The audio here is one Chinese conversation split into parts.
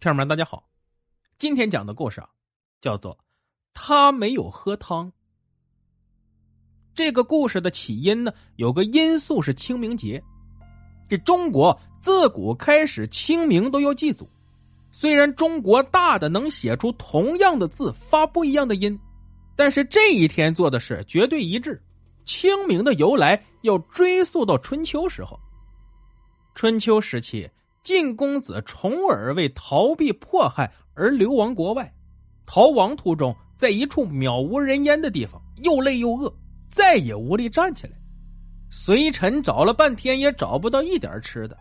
听友们，大家好，今天讲的故事啊，叫做。他没有喝汤。这个故事的起因呢，有个因素是清明节。这中国自古开始清明都要祭祖，虽然中国大的能写出同样的字发不一样的音，但是这一天做的事绝对一致。清明的由来要追溯到春秋时候。春秋时期，晋公子重耳为逃避迫害而流亡国外，逃亡途中。在一处渺无人烟的地方，又累又饿，再也无力站起来。随臣找了半天也找不到一点吃的，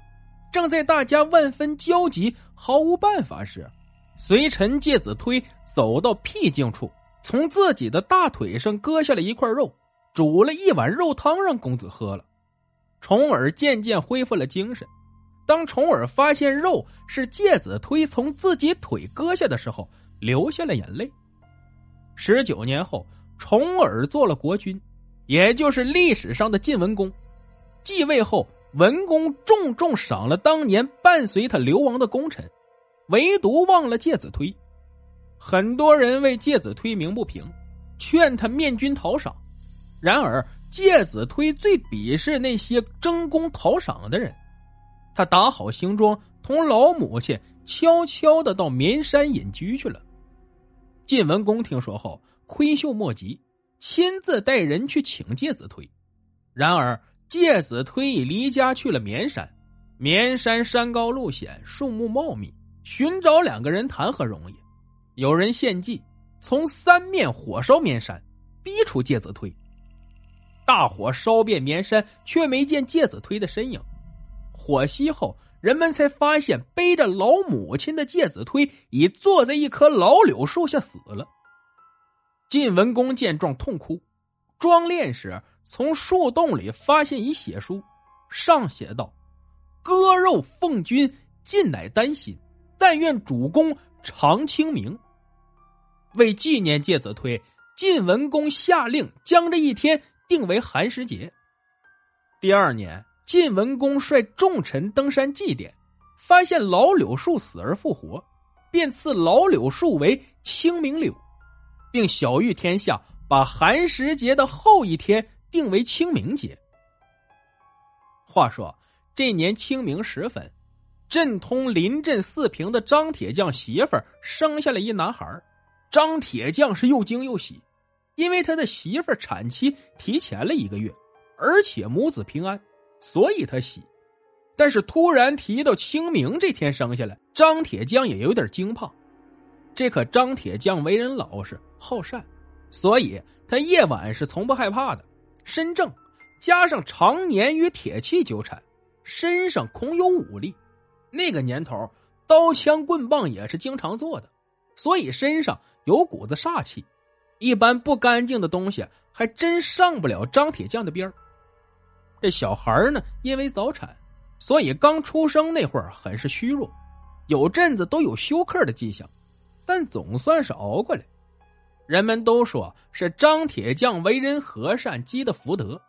正在大家万分焦急、毫无办法时，随臣介子推走到僻静处，从自己的大腿上割下了一块肉，煮了一碗肉汤让公子喝了。重耳渐渐恢复了精神。当重耳发现肉是介子推从自己腿割下的时候，流下了眼泪。十九年后，重耳做了国君，也就是历史上的晋文公。继位后，文公重重赏了当年伴随他流亡的功臣，唯独忘了介子推。很多人为介子推鸣不平，劝他面君讨赏。然而，介子推最鄙视那些争功讨赏的人。他打好行装，同老母亲悄悄的到绵山隐居去了。晋文公听说后，亏袖莫及，亲自带人去请介子推。然而，介子推已离家去了绵山。绵山山高路险，树木茂密，寻找两个人谈何容易？有人献计，从三面火烧绵山，逼出介子推。大火烧遍绵山，却没见介子推的身影。火熄后。人们才发现，背着老母亲的介子推已坐在一棵老柳树下死了。晋文公见状痛哭，装殓时从树洞里发现一血书，上写道：“割肉奉君，尽乃丹心，但愿主公常清明。”为纪念介子推，晋文公下令将这一天定为寒食节。第二年。晋文公率众臣登山祭奠，发现老柳树死而复活，便赐老柳树为清明柳，并晓谕天下，把寒食节的后一天定为清明节。话说这年清明时分，镇通临镇四平的张铁匠媳妇生下了一男孩，张铁匠是又惊又喜，因为他的媳妇产期提前了一个月，而且母子平安。所以他喜，但是突然提到清明这天生下来，张铁匠也有点惊怕。这可张铁匠为人老实好善，所以他夜晚是从不害怕的。身正，加上常年与铁器纠缠，身上恐有武力。那个年头，刀枪棍棒也是经常做的，所以身上有股子煞气。一般不干净的东西还真上不了张铁匠的边儿。这小孩呢，因为早产，所以刚出生那会儿很是虚弱，有阵子都有休克的迹象，但总算是熬过来。人们都说是张铁匠为人和善积的福德，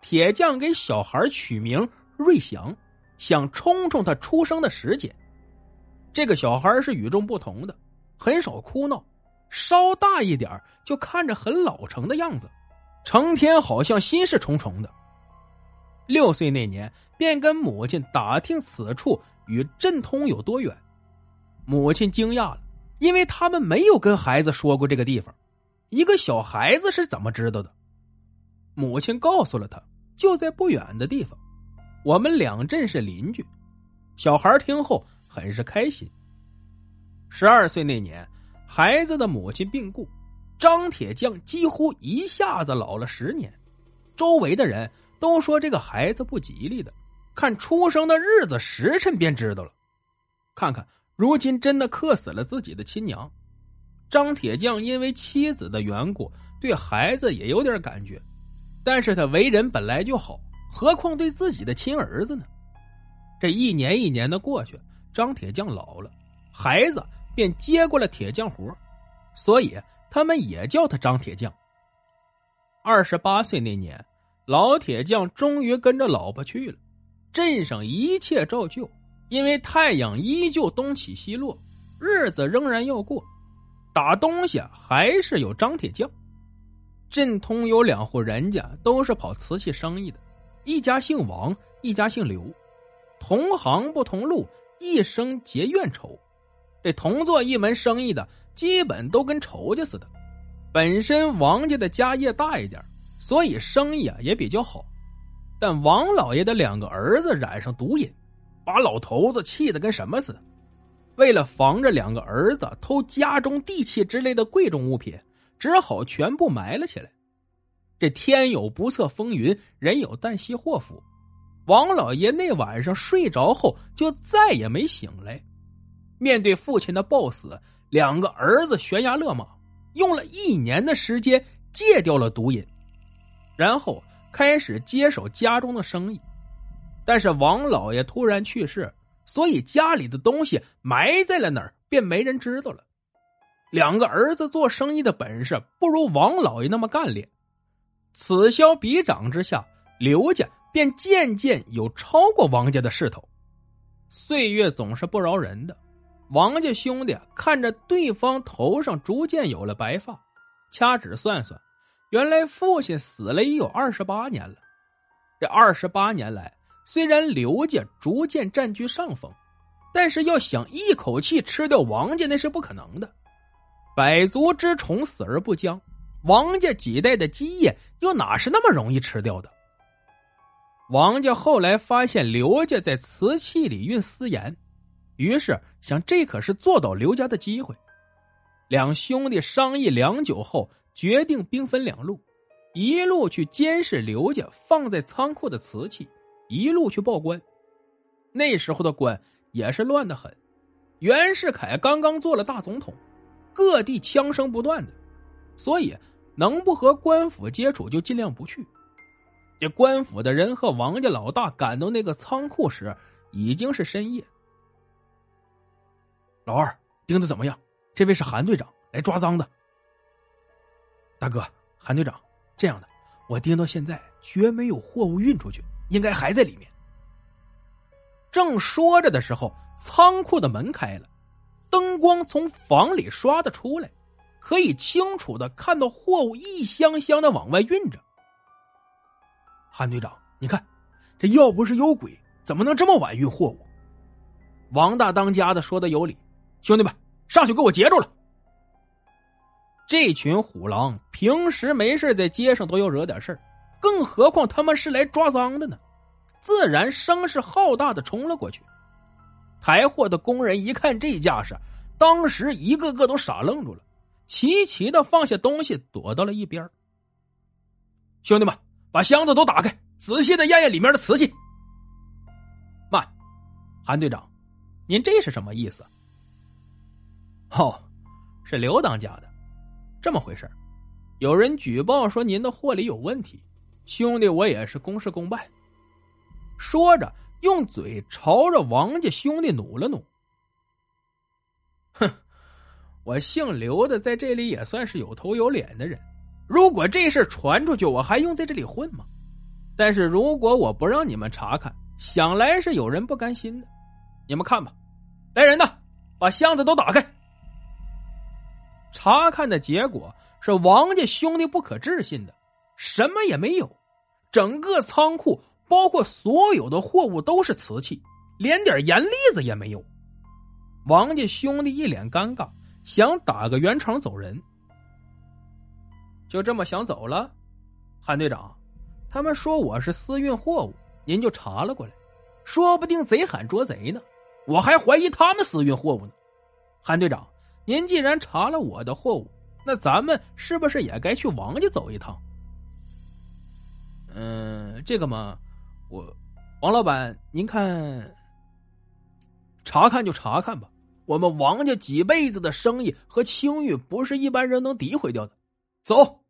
铁匠给小孩取名瑞祥，想冲冲他出生的时间。这个小孩是与众不同的，很少哭闹，稍大一点就看着很老成的样子，成天好像心事重重的。六岁那年，便跟母亲打听此处与镇通有多远。母亲惊讶了，因为他们没有跟孩子说过这个地方，一个小孩子是怎么知道的？母亲告诉了他，就在不远的地方。我们两镇是邻居。小孩听后很是开心。十二岁那年，孩子的母亲病故，张铁匠几乎一下子老了十年，周围的人。都说这个孩子不吉利的，看出生的日子时辰便知道了。看看如今真的克死了自己的亲娘。张铁匠因为妻子的缘故，对孩子也有点感觉，但是他为人本来就好，何况对自己的亲儿子呢？这一年一年的过去，张铁匠老了，孩子便接过了铁匠活，所以他们也叫他张铁匠。二十八岁那年，老铁匠终于跟着老婆去了，镇上一切照旧，因为太阳依旧东起西落，日子仍然要过。打东西还是有张铁匠。镇通有两户人家都是跑瓷器生意的，一家姓王，一家姓刘，同行不同路，一生结怨仇。这同做一门生意的，基本都跟仇家似的。本身王家的家业大一点，所以生意啊也比较好。但王老爷的两个儿子染上毒瘾，把老头子气得跟什么似的。为了防着两个儿子偷家中地契之类的贵重物品，只好全部埋了起来。这天有不测风云，人有旦夕祸福。王老爷那晚上睡着后就再也没醒来。面对父亲的暴死，两个儿子悬崖勒马，用了一年的时间戒掉了毒瘾，然后开始接手家中的生意。但是王老爷突然去世。所以家里的东西埋在了哪儿，便没人知道了。两个儿子做生意的本事不如王老爷那么干练，此消彼长之下，刘家便渐渐有超过王家的势头。岁月总是不饶人的，王家兄弟看着对方头上逐渐有了白发，掐指算算，原来父亲死了已有二十八年了。这二十八年来。虽然刘家逐渐占据上风，但是要想一口气吃掉王家那是不可能的。百足之虫死而不僵，王家几代的基业又哪是那么容易吃掉的？王家后来发现刘家在瓷器里运私盐，于是想这可是做倒刘家的机会。两兄弟商议良久后，决定兵分两路，一路去监视刘家放在仓库的瓷器。一路去报官，那时候的官也是乱的很。袁世凯刚刚做了大总统，各地枪声不断的，所以能不和官府接触就尽量不去。这官府的人和王家老大赶到那个仓库时，已经是深夜。老二盯的怎么样？这位是韩队长来抓赃的。大哥，韩队长，这样的，我盯到现在绝没有货物运出去。应该还在里面。正说着的时候，仓库的门开了，灯光从房里刷的出来，可以清楚的看到货物一箱箱的往外运着。韩队长，你看，这要不是有鬼，怎么能这么晚运货物？王大当家的说的有理，兄弟们，上去给我截住了！这群虎狼平时没事在街上都要惹点事儿。更何况他们是来抓赃的呢，自然声势浩大的冲了过去。抬货的工人一看这架势，当时一个个都傻愣住了，齐齐的放下东西，躲到了一边。兄弟们，把箱子都打开，仔细的验验里面的瓷器。慢，韩队长，您这是什么意思？哦，是刘当家的，这么回事有人举报说您的货里有问题。兄弟，我也是公事公办。说着，用嘴朝着王家兄弟努了努。哼，我姓刘的在这里也算是有头有脸的人。如果这事传出去，我还用在这里混吗？但是如果我不让你们查看，想来是有人不甘心的。你们看吧，来人呐，把箱子都打开。查看的结果是王家兄弟不可置信的。什么也没有，整个仓库包括所有的货物都是瓷器，连点盐粒子也没有。王家兄弟一脸尴尬，想打个圆场走人。就这么想走了，韩队长，他们说我是私运货物，您就查了过来，说不定贼喊捉贼呢，我还怀疑他们私运货物呢。韩队长，您既然查了我的货物，那咱们是不是也该去王家走一趟？嗯，这个嘛，我王老板，您看，查看就查看吧。我们王家几辈子的生意和清誉，不是一般人能诋毁掉的。走。